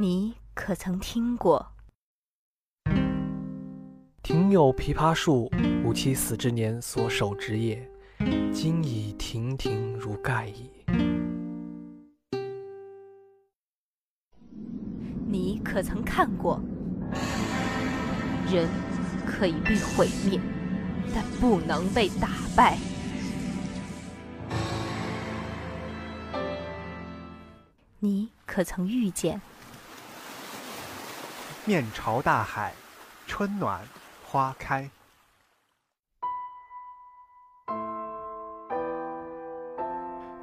你可曾听过？庭有枇杷树，吾妻死之年所手植也，今已亭亭如盖矣。你可曾看过？人可以被毁灭，但不能被打败。你可曾遇见？面朝大海，春暖花开。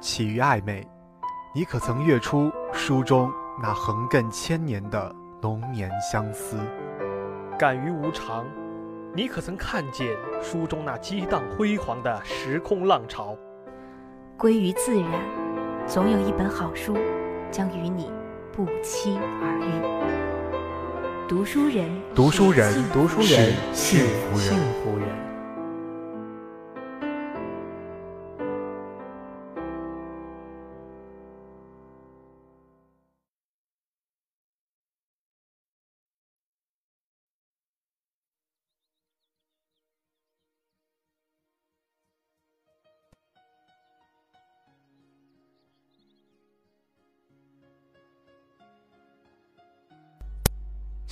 起于暧昧，你可曾阅出书中那横亘千年的浓年相思？感于无常，你可曾看见书中那激荡辉煌的时空浪潮？归于自然，总有一本好书将与你不期而遇。读书人，读书人，读书人幸福人，幸福人。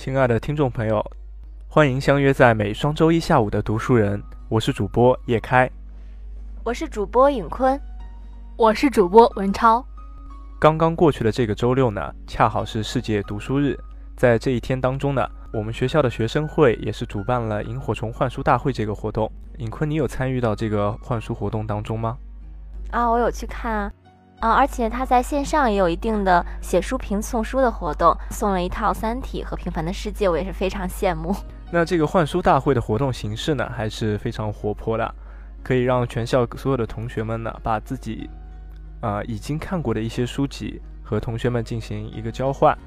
亲爱的听众朋友，欢迎相约在每双周一下午的读书人，我是主播叶开，我是主播尹坤，我是主播文超。刚刚过去的这个周六呢，恰好是世界读书日，在这一天当中呢，我们学校的学生会也是主办了萤火虫换书大会这个活动。尹坤，你有参与到这个换书活动当中吗？啊，我有去看啊。啊，而且他在线上也有一定的写书评送书的活动，送了一套《三体》和《平凡的世界》，我也是非常羡慕。那这个换书大会的活动形式呢，还是非常活泼的，可以让全校所有的同学们呢，把自己啊已经看过的一些书籍和同学们进行一个交换，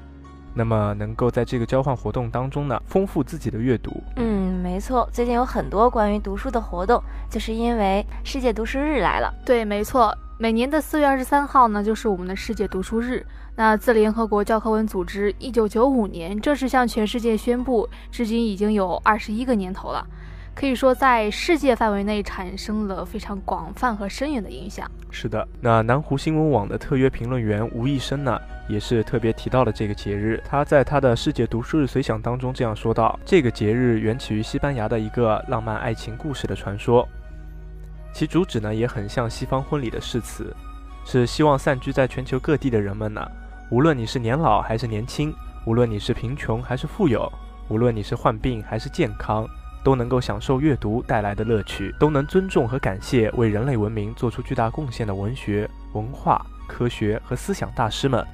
那么能够在这个交换活动当中呢，丰富自己的阅读。嗯，没错，最近有很多关于读书的活动，就是因为世界读书日来了。对，没错。每年的四月二十三号呢，就是我们的世界读书日。那自联合国教科文组织一九九五年正式向全世界宣布，至今已经有二十一个年头了，可以说在世界范围内产生了非常广泛和深远的影响。是的，那南湖新闻网的特约评论员吴医生呢，也是特别提到了这个节日。他在他的世界读书日随想当中这样说道：“这个节日源起于西班牙的一个浪漫爱情故事的传说。”其主旨呢也很像西方婚礼的誓词，是希望散居在全球各地的人们呢，无论你是年老还是年轻，无论你是贫穷还是富有，无论你是患病还是健康，都能够享受阅读带来的乐趣，都能尊重和感谢为人类文明做出巨大贡献的文学、文化、科学和思想大师们。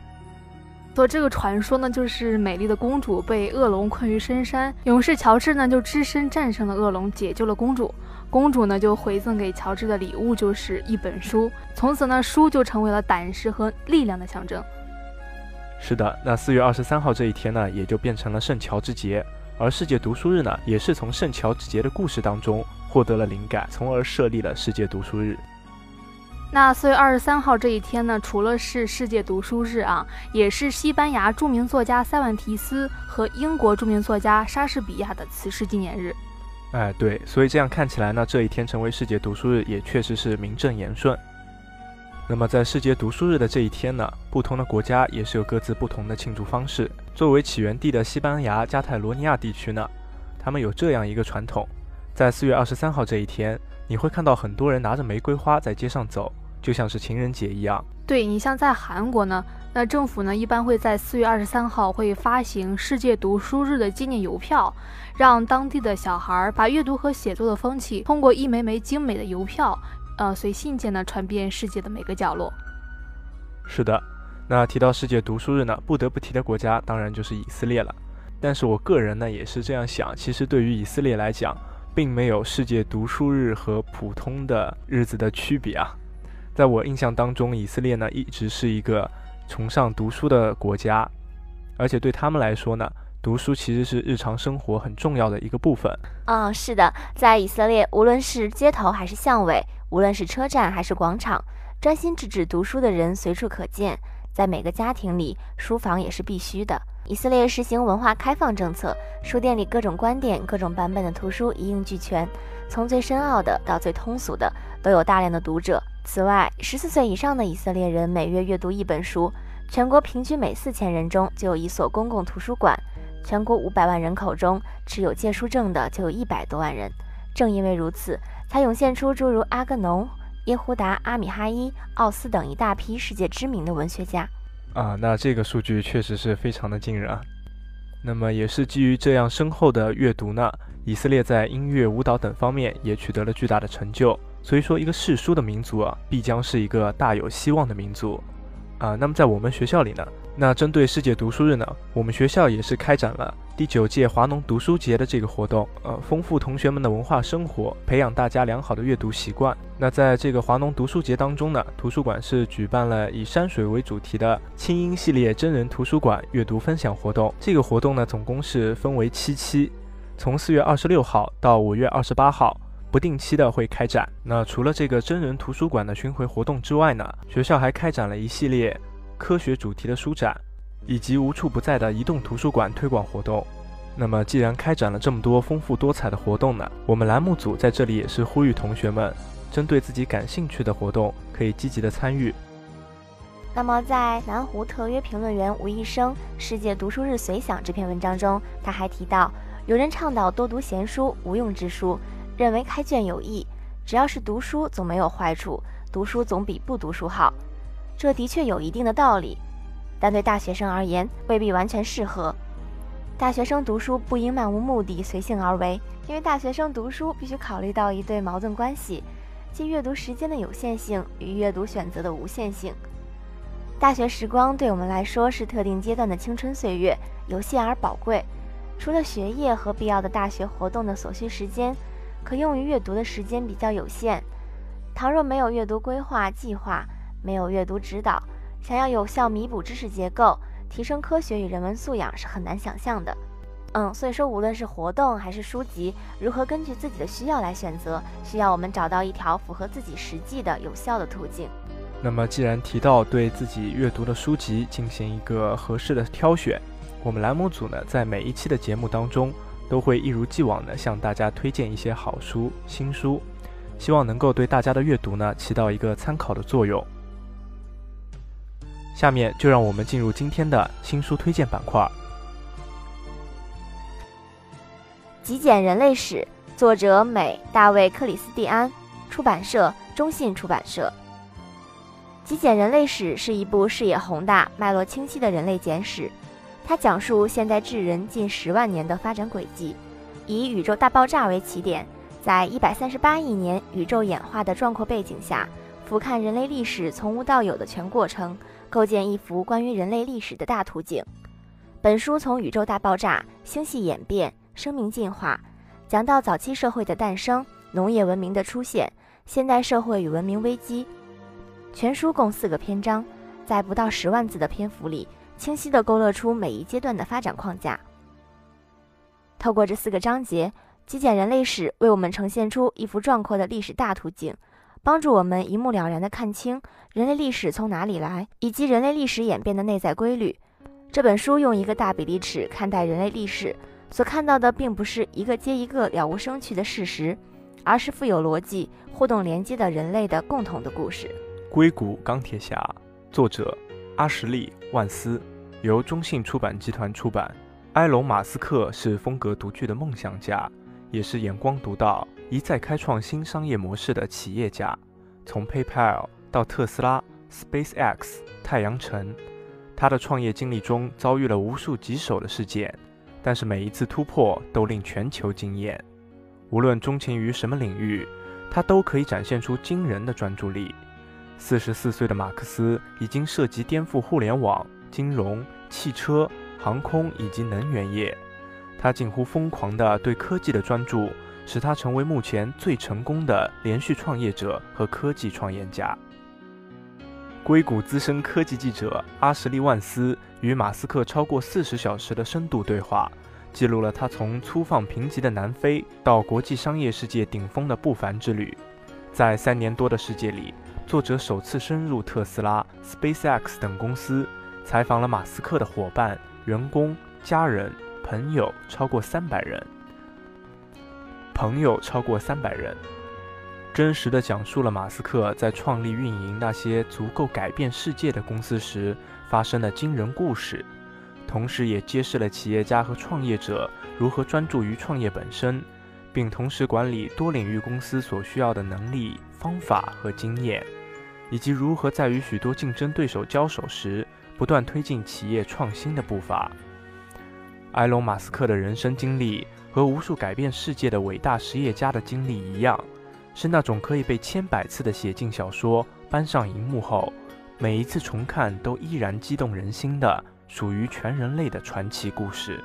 说这个传说呢，就是美丽的公主被恶龙困于深山，勇士乔治呢就只身战胜了恶龙，解救了公主。公主呢就回赠给乔治的礼物就是一本书，从此呢书就成为了胆识和力量的象征。是的，那四月二十三号这一天呢，也就变成了圣乔治节，而世界读书日呢，也是从圣乔治节的故事当中获得了灵感，从而设立了世界读书日。那四月二十三号这一天呢，除了是世界读书日啊，也是西班牙著名作家塞万提斯和英国著名作家莎士比亚的辞世纪念日。哎，对，所以这样看起来呢，这一天成为世界读书日也确实是名正言顺。那么在世界读书日的这一天呢，不同的国家也是有各自不同的庆祝方式。作为起源地的西班牙加泰罗尼亚地区呢，他们有这样一个传统，在四月二十三号这一天，你会看到很多人拿着玫瑰花在街上走。就像是情人节一样，对你像在韩国呢，那政府呢一般会在四月二十三号会发行世界读书日的纪念邮票，让当地的小孩把阅读和写作的风气通过一枚枚精美的邮票，呃，随信件呢传遍世界的每个角落。是的，那提到世界读书日呢，不得不提的国家当然就是以色列了。但是我个人呢也是这样想，其实对于以色列来讲，并没有世界读书日和普通的日子的区别啊。在我印象当中，以色列呢一直是一个崇尚读书的国家，而且对他们来说呢，读书其实是日常生活很重要的一个部分。嗯，是的，在以色列，无论是街头还是巷尾，无论是车站还是广场，专心致志读书的人随处可见。在每个家庭里，书房也是必须的。以色列实行文化开放政策，书店里各种观点、各种版本的图书一应俱全，从最深奥的到最通俗的，都有大量的读者。此外，十四岁以上的以色列人每月阅读一本书，全国平均每四千人中就有一所公共图书馆，全国五百万人口中持有借书证的就有一百多万人。正因为如此，才涌现出诸如阿格农、耶胡达、阿米哈伊、奥斯等一大批世界知名的文学家。啊，那这个数据确实是非常的惊人啊。那么也是基于这样深厚的阅读呢，以色列在音乐、舞蹈等方面也取得了巨大的成就。所以说，一个嗜书的民族啊，必将是一个大有希望的民族。啊，那么在我们学校里呢，那针对世界读书日呢，我们学校也是开展了第九届华农读书节的这个活动，呃，丰富同学们的文化生活，培养大家良好的阅读习惯。那在这个华农读书节当中呢，图书馆是举办了以山水为主题的清音系列真人图书馆阅读分享活动。这个活动呢，总共是分为七期，从四月二十六号到五月二十八号。不定期的会开展。那除了这个真人图书馆的巡回活动之外呢，学校还开展了一系列科学主题的书展，以及无处不在的移动图书馆推广活动。那么，既然开展了这么多丰富多彩的活动呢，我们栏目组在这里也是呼吁同学们，针对自己感兴趣的活动，可以积极的参与。那么，在南湖特约评论员吴医生《世界读书日随想》这篇文章中，他还提到，有人倡导多读闲书、无用之书。认为开卷有益，只要是读书总没有坏处，读书总比不读书好。这的确有一定的道理，但对大学生而言未必完全适合。大学生读书不应漫无目的、随性而为，因为大学生读书必须考虑到一对矛盾关系，即阅读时间的有限性与阅读选择的无限性。大学时光对我们来说是特定阶段的青春岁月，有限而宝贵。除了学业和必要的大学活动的所需时间。可用于阅读的时间比较有限，倘若没有阅读规划计划，没有阅读指导，想要有效弥补知识结构，提升科学与人文素养是很难想象的。嗯，所以说无论是活动还是书籍，如何根据自己的需要来选择，需要我们找到一条符合自己实际的有效的途径。那么，既然提到对自己阅读的书籍进行一个合适的挑选，我们栏目组呢，在每一期的节目当中。都会一如既往的向大家推荐一些好书、新书，希望能够对大家的阅读呢起到一个参考的作用。下面就让我们进入今天的新书推荐板块。《极简人类史》，作者美大卫克里斯蒂安，出版社中信出版社。《极简人类史》是一部视野宏大、脉络清晰的人类简史。它讲述现代智人近十万年的发展轨迹，以宇宙大爆炸为起点，在一百三十八亿年宇宙演化的壮阔背景下，俯瞰人类历史从无到有的全过程，构建一幅关于人类历史的大图景。本书从宇宙大爆炸、星系演变、生命进化，讲到早期社会的诞生、农业文明的出现、现代社会与文明危机。全书共四个篇章，在不到十万字的篇幅里。清晰地勾勒出每一阶段的发展框架。透过这四个章节，极简人类史为我们呈现出一幅壮阔的历史大图景，帮助我们一目了然地看清人类历史从哪里来，以及人类历史演变的内在规律。这本书用一个大比例尺看待人类历史，所看到的并不是一个接一个了无生趣的事实，而是富有逻辑、互动连接的人类的共同的故事。硅谷钢铁侠，作者。阿什利·万斯由中信出版集团出版。埃隆·马斯克是风格独具的梦想家，也是眼光独到、一再开创新商业模式的企业家。从 PayPal 到特斯拉、SpaceX、太阳城，他的创业经历中遭遇了无数棘手的事件，但是每一次突破都令全球惊艳。无论钟情于什么领域，他都可以展现出惊人的专注力。四十四岁的马克思已经涉及颠覆互联网、金融、汽车、航空以及能源业。他近乎疯狂的对科技的专注，使他成为目前最成功的连续创业者和科技创业家。硅谷资深科技记者阿什利·万斯与马斯克超过四十小时的深度对话，记录了他从粗放贫瘠的南非到国际商业世界顶峰的不凡之旅。在三年多的世界里。作者首次深入特斯拉、SpaceX 等公司，采访了马斯克的伙伴、员工、家人、朋友超过三百人。朋友超过三百人，真实的讲述了马斯克在创立运营那些足够改变世界的公司时发生的惊人故事，同时也揭示了企业家和创业者如何专注于创业本身，并同时管理多领域公司所需要的能力、方法和经验，以及如何在与许多竞争对手交手时不断推进企业创新的步伐。埃隆·马斯克的人生经历。和无数改变世界的伟大实业家的经历一样，是那种可以被千百次的写进小说、搬上荧幕后，每一次重看都依然激动人心的属于全人类的传奇故事。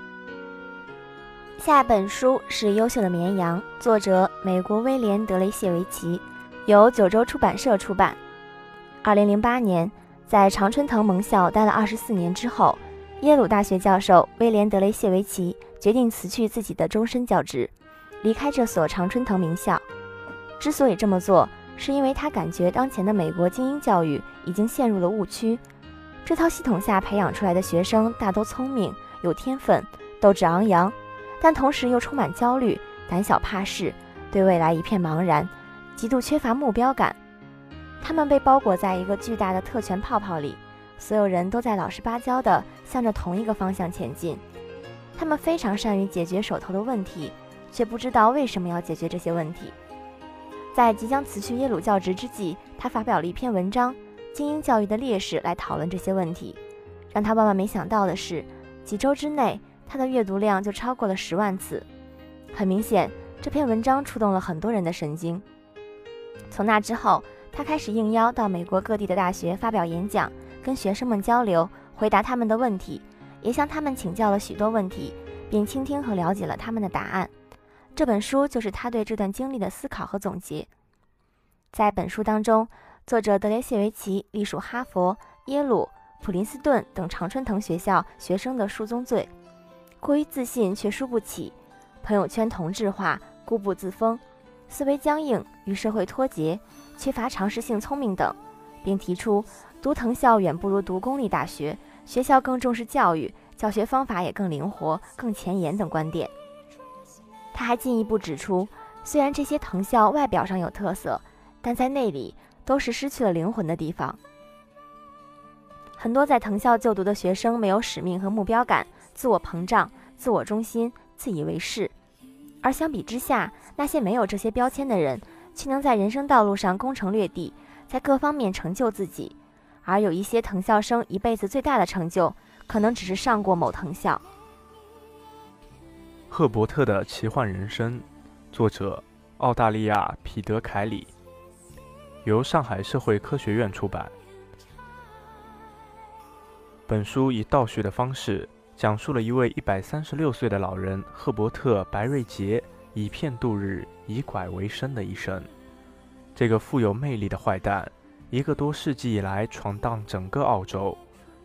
下本书是《优秀的绵羊》，作者美国威廉·德雷谢维奇，由九州出版社出版。二零零八年，在常春藤盟校待了二十四年之后，耶鲁大学教授威廉·德雷谢维奇。决定辞去自己的终身教职，离开这所常春藤名校。之所以这么做，是因为他感觉当前的美国精英教育已经陷入了误区。这套系统下培养出来的学生大都聪明、有天分、斗志昂扬，但同时又充满焦虑、胆小怕事，对未来一片茫然，极度缺乏目标感。他们被包裹在一个巨大的特权泡泡里，所有人都在老实巴交地向着同一个方向前进。他们非常善于解决手头的问题，却不知道为什么要解决这些问题。在即将辞去耶鲁教职之际，他发表了一篇文章《精英教育的劣势》来讨论这些问题。让他万万没想到的是，几周之内，他的阅读量就超过了十万次。很明显，这篇文章触动了很多人的神经。从那之后，他开始应邀到美国各地的大学发表演讲，跟学生们交流，回答他们的问题。也向他们请教了许多问题，并倾听和了解了他们的答案。这本书就是他对这段经历的思考和总结。在本书当中，作者德雷谢维奇隶属哈佛、耶鲁、普林斯顿等常春藤学校学生的数宗罪：过于自信却输不起，朋友圈同质化、固步自封、思维僵硬、与社会脱节、缺乏常识性聪明等，并提出读藤校远不如读公立大学。学校更重视教育，教学方法也更灵活、更前沿等观点。他还进一步指出，虽然这些藤校外表上有特色，但在内里都是失去了灵魂的地方。很多在藤校就读的学生没有使命和目标感，自我膨胀、自我中心、自以为是。而相比之下，那些没有这些标签的人，却能在人生道路上攻城略地，在各方面成就自己。而有一些藤校生一辈子最大的成就，可能只是上过某藤校。赫伯特的奇幻人生，作者澳大利亚彼得·凯里，由上海社会科学院出版。本书以倒叙的方式，讲述了一位一百三十六岁的老人赫伯特·白瑞杰以骗度日、以拐为生的一生。这个富有魅力的坏蛋。一个多世纪以来闯荡整个澳洲，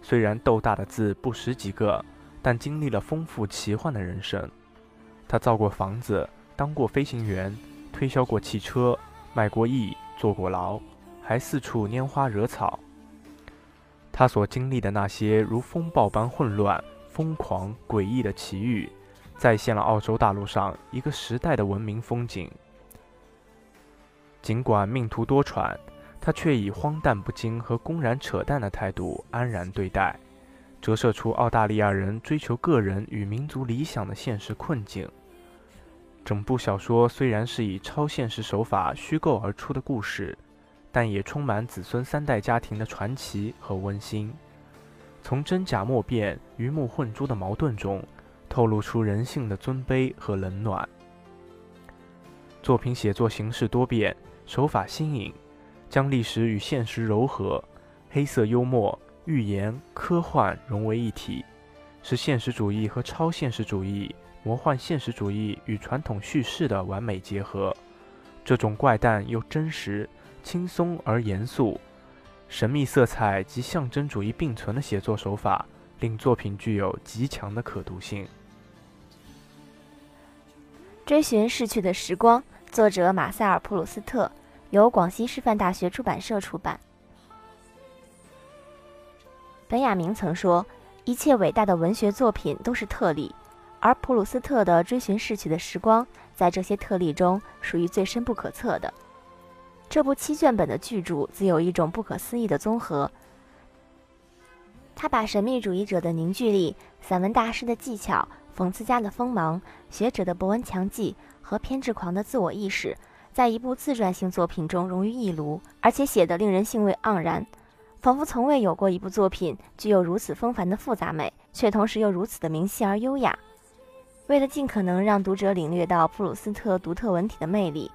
虽然斗大的字不识几个，但经历了丰富奇幻的人生。他造过房子，当过飞行员，推销过汽车，卖过艺，坐过牢，还四处拈花惹草。他所经历的那些如风暴般混乱、疯狂、诡异的奇遇，再现了澳洲大陆上一个时代的文明风景。尽管命途多舛。他却以荒诞不经和公然扯淡的态度安然对待，折射出澳大利亚人追求个人与民族理想的现实困境。整部小说虽然是以超现实手法虚构而出的故事，但也充满子孙三代家庭的传奇和温馨。从真假莫辨、鱼目混珠的矛盾中，透露出人性的尊卑和冷暖。作品写作形式多变，手法新颖。将历史与现实糅合，黑色幽默、寓言、科幻融为一体，是现实主义和超现实主义、魔幻现实主义与传统叙事的完美结合。这种怪诞又真实、轻松而严肃、神秘色彩及象征主义并存的写作手法，令作品具有极强的可读性。追寻逝去的时光，作者马塞尔·普鲁斯特。由广西师范大学出版社出版。本雅明曾说：“一切伟大的文学作品都是特例，而普鲁斯特的《追寻逝去的时光》在这些特例中属于最深不可测的。这部七卷本的巨著自有一种不可思议的综合。他把神秘主义者的凝聚力、散文大师的技巧、讽刺家的锋芒、学者的博闻强记和偏执狂的自我意识，在一部自传性作品中融于一炉，而且写得令人兴味盎然。”仿佛从未有过一部作品具有如此风凡的复杂美，却同时又如此的明晰而优雅。为了尽可能让读者领略到普鲁斯特独特文体的魅力，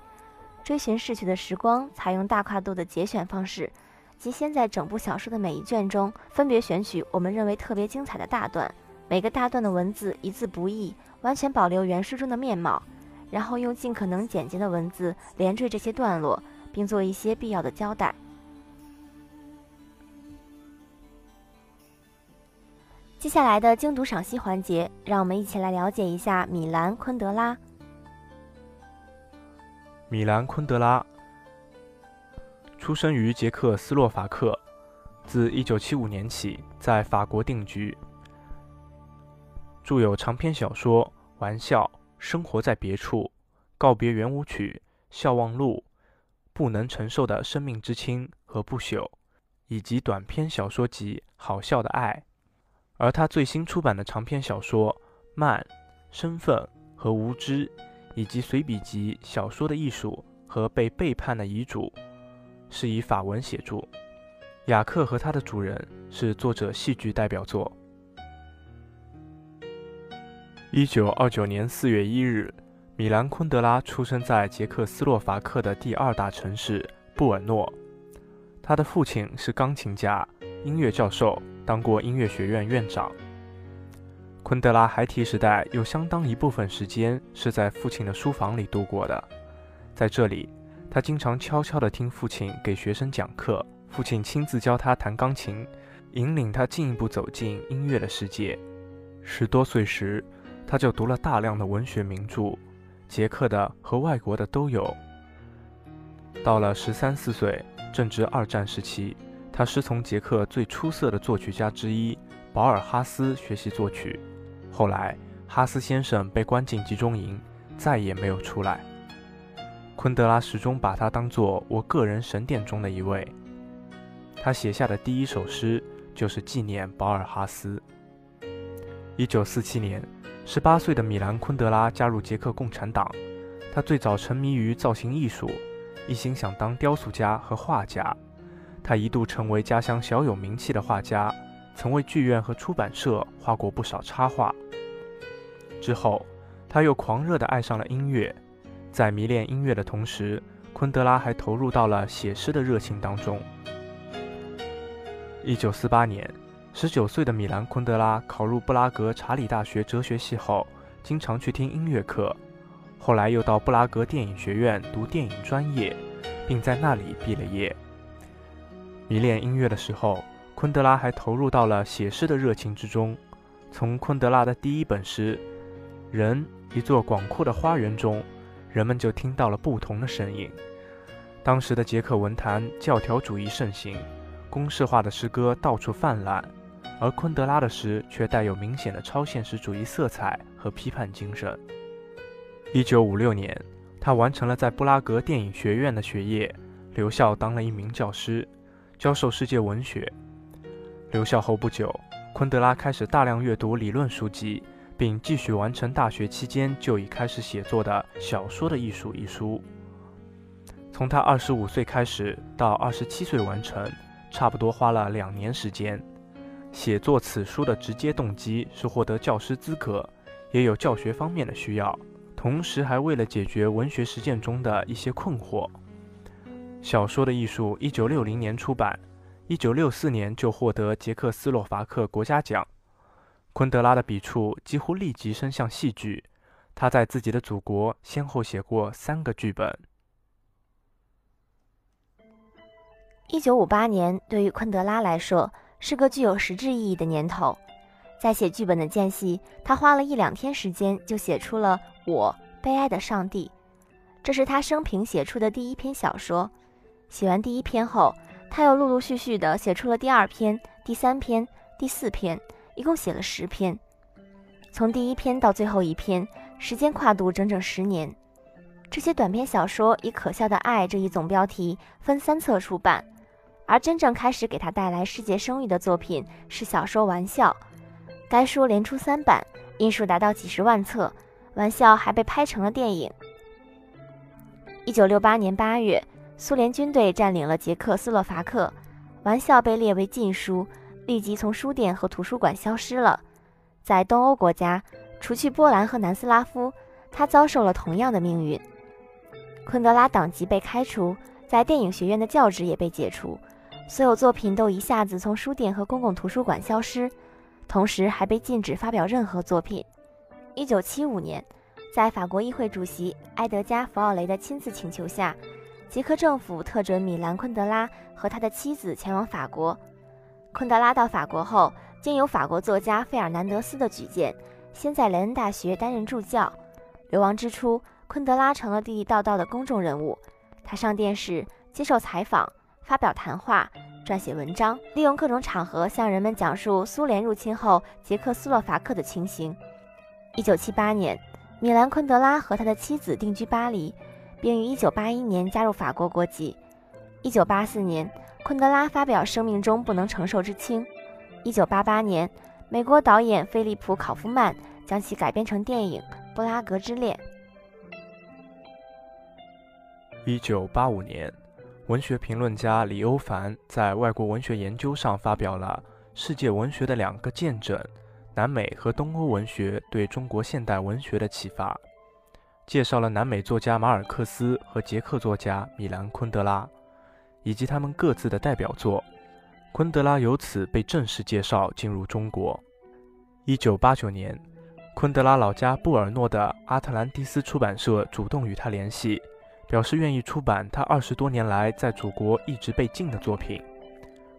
《追寻逝去的时光》采用大跨度的节选方式，即先在整部小说的每一卷中分别选取我们认为特别精彩的大段，每个大段的文字一字不异，完全保留原书中的面貌，然后用尽可能简洁的文字连缀这些段落，并做一些必要的交代。接下来的精读赏析环节，让我们一起来了解一下米兰昆德拉。米兰昆德拉出生于捷克斯洛伐克，自1975年起在法国定居，著有长篇小说《玩笑》《生活在别处》《告别圆舞曲》《笑忘录》《不能承受的生命之轻》和《不朽》，以及短篇小说集《好笑的爱》。而他最新出版的长篇小说《慢》《身份》和《无知》，以及随笔集《小说的艺术》和《被背叛的遗嘱》，是以法文写著。《雅克和他的主人》是作者戏剧代表作。一九二九年四月一日，米兰昆德拉出生在捷克斯洛伐克的第二大城市布尔诺。他的父亲是钢琴家、音乐教授。当过音乐学院院长，昆德拉孩提时代有相当一部分时间是在父亲的书房里度过的。在这里，他经常悄悄地听父亲给学生讲课，父亲亲自教他弹钢琴，引领他进一步走进音乐的世界。十多岁时，他就读了大量的文学名著，捷克的和外国的都有。到了十三四岁，正值二战时期。他师从捷克最出色的作曲家之一保尔哈斯学习作曲，后来哈斯先生被关进集中营，再也没有出来。昆德拉始终把他当作我个人神殿中的一位。他写下的第一首诗就是纪念保尔哈斯。一九四七年，十八岁的米兰昆德拉加入捷克共产党。他最早沉迷于造型艺术，一心想当雕塑家和画家。他一度成为家乡小有名气的画家，曾为剧院和出版社画过不少插画。之后，他又狂热地爱上了音乐，在迷恋音乐的同时，昆德拉还投入到了写诗的热情当中。一九四八年，十九岁的米兰昆德拉考入布拉格查理大学哲学系后，经常去听音乐课，后来又到布拉格电影学院读电影专业，并在那里毕了业。迷恋音乐的时候，昆德拉还投入到了写诗的热情之中。从昆德拉的第一本诗《人：一座广阔的花园》中，人们就听到了不同的声音。当时的捷克文坛教条主义盛行，公式化的诗歌到处泛滥，而昆德拉的诗却带有明显的超现实主义色彩和批判精神。一九五六年，他完成了在布拉格电影学院的学业，留校当了一名教师。教授世界文学。留校后不久，昆德拉开始大量阅读理论书籍，并继续完成大学期间就已开始写作的《小说的艺术》一书。从他二十五岁开始到二十七岁完成，差不多花了两年时间。写作此书的直接动机是获得教师资格，也有教学方面的需要，同时还为了解决文学实践中的一些困惑。小说的艺术，一九六零年出版，一九六四年就获得捷克斯洛伐克国家奖。昆德拉的笔触几乎立即伸向戏剧，他在自己的祖国先后写过三个剧本。一九五八年对于昆德拉来说是个具有实质意义的年头，在写剧本的间隙，他花了一两天时间就写出了《我悲哀的上帝》，这是他生平写出的第一篇小说。写完第一篇后，他又陆陆续续地写出了第二篇、第三篇、第四篇，一共写了十篇。从第一篇到最后一篇，时间跨度整整十年。这些短篇小说以“可笑的爱”这一总标题分三册出版，而真正开始给他带来世界声誉的作品是小说《玩笑》。该书连出三版，印数达到几十万册，《玩笑》还被拍成了电影。一九六八年八月，苏联军队占领了捷克斯洛伐克，《玩笑》被列为禁书，立即从书店和图书馆消失了。在东欧国家，除去波兰和南斯拉夫，他遭受了同样的命运。昆德拉党籍被开除，在电影学院的教职也被解除，所有作品都一下子从书店和公共图书馆消失。同时还被禁止发表任何作品。一九七五年，在法国议会主席埃德加·弗奥雷的亲自请求下，捷克政府特准米兰·昆德拉和他的妻子前往法国。昆德拉到法国后，经由法国作家费尔南德斯的举荐，先在雷恩大学担任助教。流亡之初，昆德拉成了地地道道的公众人物。他上电视，接受采访，发表谈话。撰写文章，利用各种场合向人们讲述苏联入侵后捷克斯洛伐克的情形。一九七八年，米兰昆德拉和他的妻子定居巴黎，并于一九八一年加入法国国籍。一九八四年，昆德拉发表生命中不能承受之轻。一九八八年，美国导演菲利普考夫曼将其改编成电影《布拉格之恋》。一九八五年。文学评论家李欧凡在外国文学研究上发表了《世界文学的两个见证：南美和东欧文学对中国现代文学的启发》，介绍了南美作家马尔克斯和捷克作家米兰·昆德拉，以及他们各自的代表作。昆德拉由此被正式介绍进入中国。一九八九年，昆德拉老家布尔诺的阿特兰蒂斯出版社主动与他联系。表示愿意出版他二十多年来在祖国一直被禁的作品，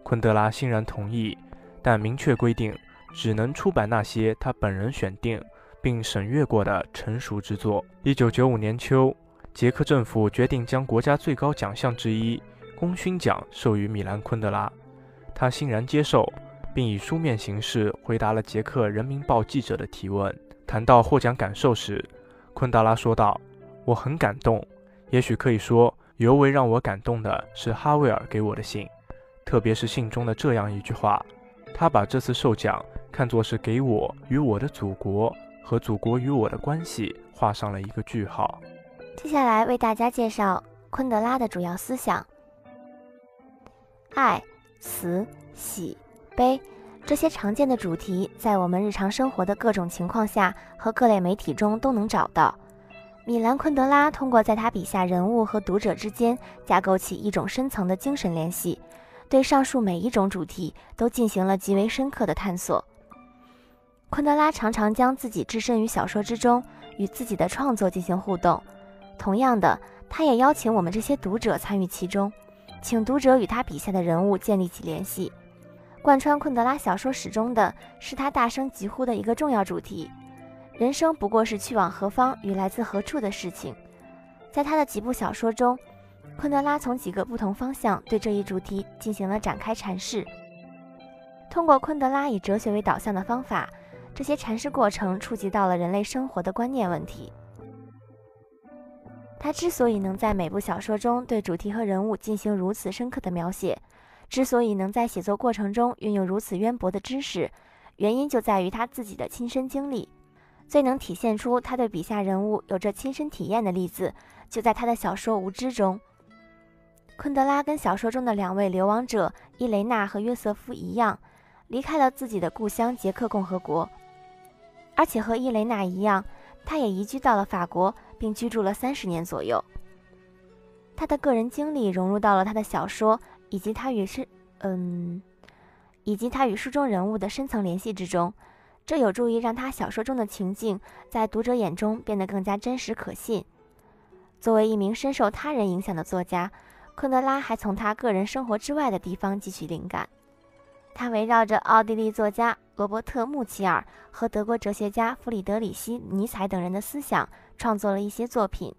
昆德拉欣然同意，但明确规定只能出版那些他本人选定并审阅过的成熟之作。一九九五年秋，捷克政府决定将国家最高奖项之一功勋奖授予米兰昆德拉，他欣然接受，并以书面形式回答了捷克人民报记者的提问。谈到获奖感受时，昆德拉说道：“我很感动。”也许可以说，尤为让我感动的是哈维尔给我的信，特别是信中的这样一句话：他把这次授奖看作是给我与我的祖国和祖国与我的关系画上了一个句号。接下来为大家介绍昆德拉的主要思想：爱、死、喜、悲这些常见的主题，在我们日常生活的各种情况下和各类媒体中都能找到。米兰昆德拉通过在他笔下人物和读者之间架构起一种深层的精神联系，对上述每一种主题都进行了极为深刻的探索。昆德拉常常将自己置身于小说之中，与自己的创作进行互动。同样的，他也邀请我们这些读者参与其中，请读者与他笔下的人物建立起联系。贯穿昆德拉小说始终的是他大声疾呼的一个重要主题。人生不过是去往何方与来自何处的事情。在他的几部小说中，昆德拉从几个不同方向对这一主题进行了展开阐释。通过昆德拉以哲学为导向的方法，这些阐释过程触及到了人类生活的观念问题。他之所以能在每部小说中对主题和人物进行如此深刻的描写，之所以能在写作过程中运用如此渊博的知识，原因就在于他自己的亲身经历。最能体现出他对笔下人物有着亲身体验的例子，就在他的小说《无知》中。昆德拉跟小说中的两位流亡者伊雷娜和约瑟夫一样，离开了自己的故乡捷克共和国，而且和伊雷娜一样，他也移居到了法国，并居住了三十年左右。他的个人经历融入到了他的小说，以及他与是嗯，以及他与书中人物的深层联系之中。这有助于让他小说中的情境在读者眼中变得更加真实可信。作为一名深受他人影响的作家，昆德拉还从他个人生活之外的地方汲取灵感。他围绕着奥地利作家罗伯特·穆齐尔和德国哲学家弗里德里希·尼采等人的思想创作了一些作品。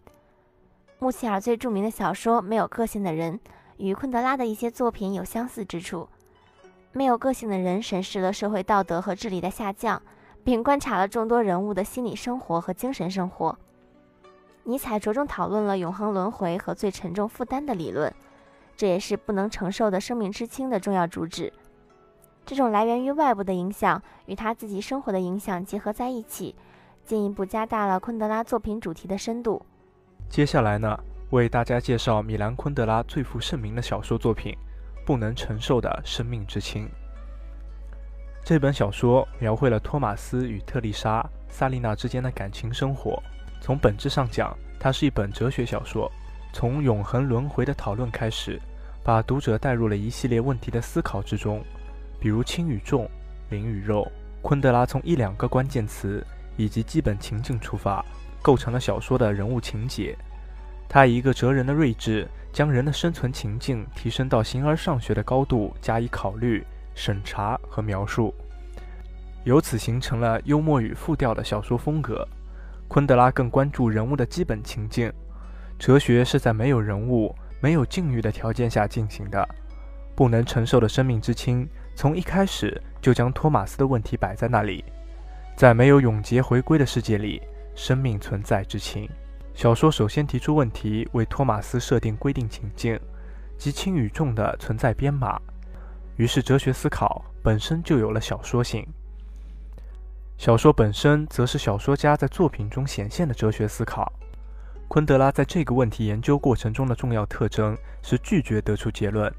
穆齐尔最著名的小说《没有个性的人》与昆德拉的一些作品有相似之处。没有个性的人审视了社会道德和智力的下降，并观察了众多人物的心理生活和精神生活。尼采着重讨论了永恒轮回和最沉重负担的理论，这也是不能承受的生命之轻的重要主旨。这种来源于外部的影响与他自己生活的影响结合在一起，进一步加大了昆德拉作品主题的深度。接下来呢，为大家介绍米兰昆德拉最负盛名的小说作品。不能承受的生命之轻。这本小说描绘了托马斯与特丽莎·萨丽娜之间的感情生活。从本质上讲，它是一本哲学小说。从永恒轮回的讨论开始，把读者带入了一系列问题的思考之中，比如轻与重、灵与肉。昆德拉从一两个关键词以及基本情境出发，构成了小说的人物情节。他以一个哲人的睿智。将人的生存情境提升到形而上学的高度加以考虑、审查和描述，由此形成了幽默与复调的小说风格。昆德拉更关注人物的基本情境，哲学是在没有人物、没有境遇的条件下进行的。不能承受的生命之轻，从一开始就将托马斯的问题摆在那里，在没有永劫回归的世界里，生命存在之轻。小说首先提出问题，为托马斯设定规定情境，即轻与重的存在编码。于是，哲学思考本身就有了小说性。小说本身则是小说家在作品中显现的哲学思考。昆德拉在这个问题研究过程中的重要特征是拒绝得出结论。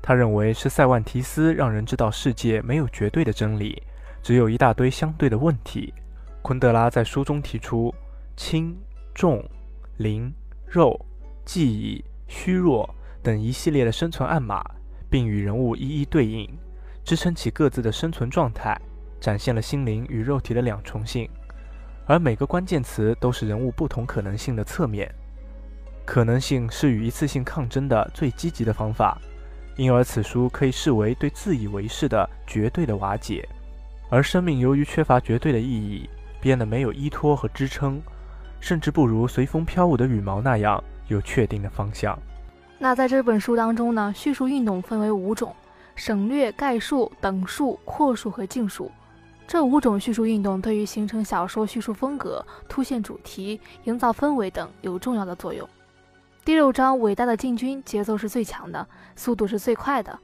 他认为是塞万提斯让人知道世界没有绝对的真理，只有一大堆相对的问题。昆德拉在书中提出轻。重、灵、肉、记忆、虚弱等一系列的生存暗码，并与人物一一对应，支撑起各自的生存状态，展现了心灵与肉体的两重性。而每个关键词都是人物不同可能性的侧面。可能性是与一次性抗争的最积极的方法，因而此书可以视为对自以为是的绝对的瓦解。而生命由于缺乏绝对的意义，变得没有依托和支撑。甚至不如随风飘舞的羽毛那样有确定的方向。那在这本书当中呢，叙述运动分为五种：省略、概述、等述、扩述和尽述。这五种叙述运动对于形成小说叙述风格、凸显主题、营造氛围等有重要的作用。第六章伟大的进军节奏是最强的，速度是最快的，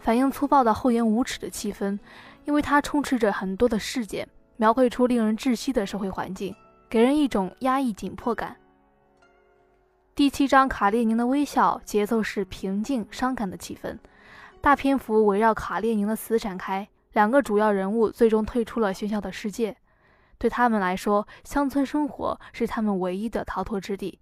反映粗暴的厚颜无耻的气氛，因为它充斥着很多的事件，描绘出令人窒息的社会环境。给人一种压抑紧迫感。第七章《卡列宁的微笑》节奏是平静伤感的气氛，大篇幅围绕卡列宁的死展开。两个主要人物最终退出了喧嚣的世界，对他们来说，乡村生活是他们唯一的逃脱之地。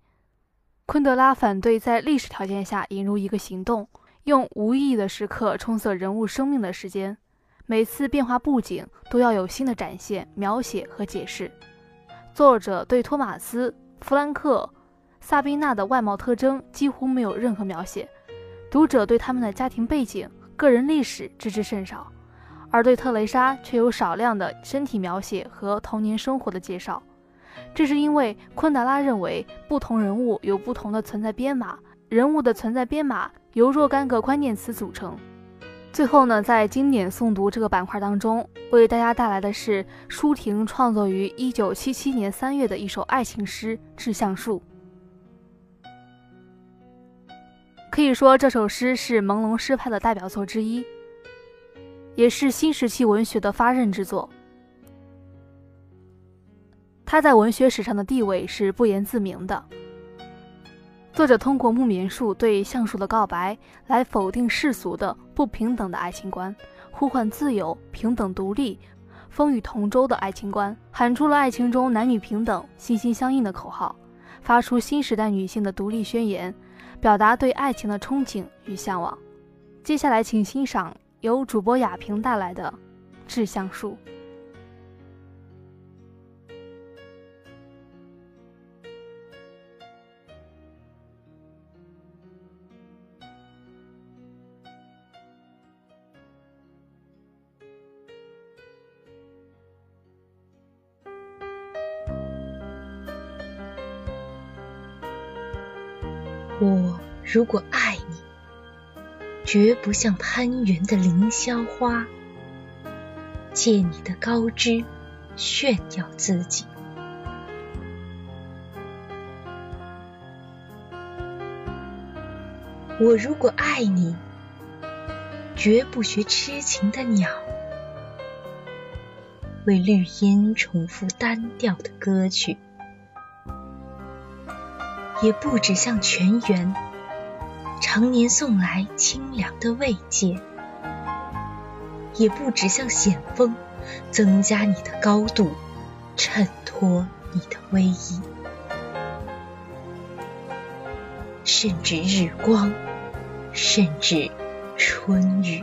昆德拉反对在历史条件下引入一个行动，用无意义的时刻充塞人物生命的时间。每次变化布景都要有新的展现、描写和解释。作者对托马斯、弗兰克、萨宾娜的外貌特征几乎没有任何描写，读者对他们的家庭背景、个人历史知之甚少，而对特蕾莎却有少量的身体描写和童年生活的介绍。这是因为昆德拉认为，不同人物有不同的存在编码，人物的存在编码由若干个关键词组成。最后呢，在经典诵读这个板块当中，为大家带来的是舒婷创作于一九七七年三月的一首爱情诗《致橡树》。可以说，这首诗是朦胧诗派的代表作之一，也是新时期文学的发轫之作。它在文学史上的地位是不言自明的。作者通过木棉树对橡树的告白，来否定世俗的不平等的爱情观，呼唤自由、平等、独立、风雨同舟的爱情观，喊出了爱情中男女平等、心心相印的口号，发出新时代女性的独立宣言，表达对爱情的憧憬与向往。接下来，请欣赏由主播雅萍带来的《致橡树》。我如果爱你，绝不像攀援的凌霄花，借你的高枝炫耀自己。我如果爱你，绝不学痴情的鸟，为绿荫重复单调的歌曲，也不止向泉源常年送来清凉的慰藉，也不止向险峰增加你的高度，衬托你的威仪，甚至日光。甚至春雨，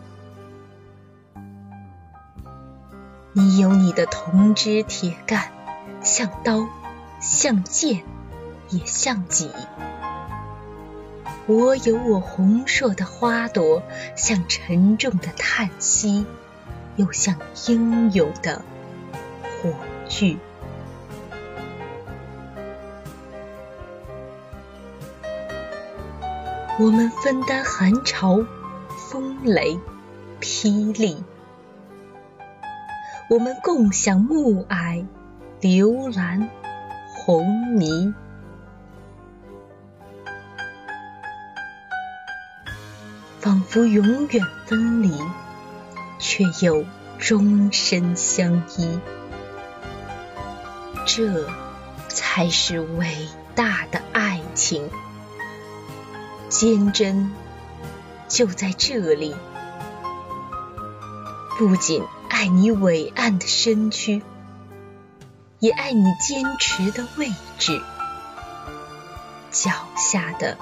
你有你的铜枝铁干，像刀，像剑，也像戟；我有我红硕的花朵，像沉重的叹息。又像英勇的火炬，我们分担寒潮、风雷、霹雳；我们共享暮霭、流岚、红霓，仿佛永远分离。却又终身相依，这才是伟大的爱情。坚贞就在这里，不仅爱你伟岸的身躯，也爱你坚持的位置，脚下的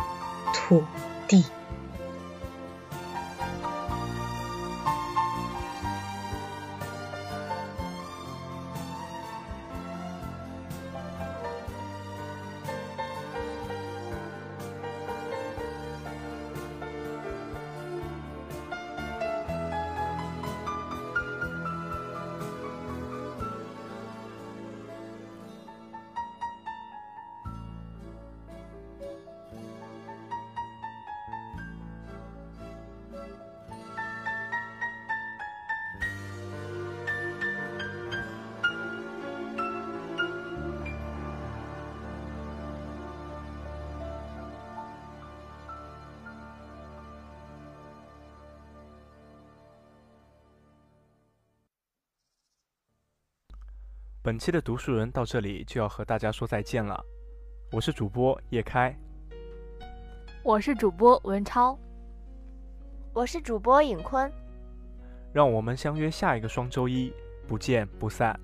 土地。本期的读书人到这里就要和大家说再见了，我是主播叶开，我是主播文超，我是主播尹坤，让我们相约下一个双周一，不见不散。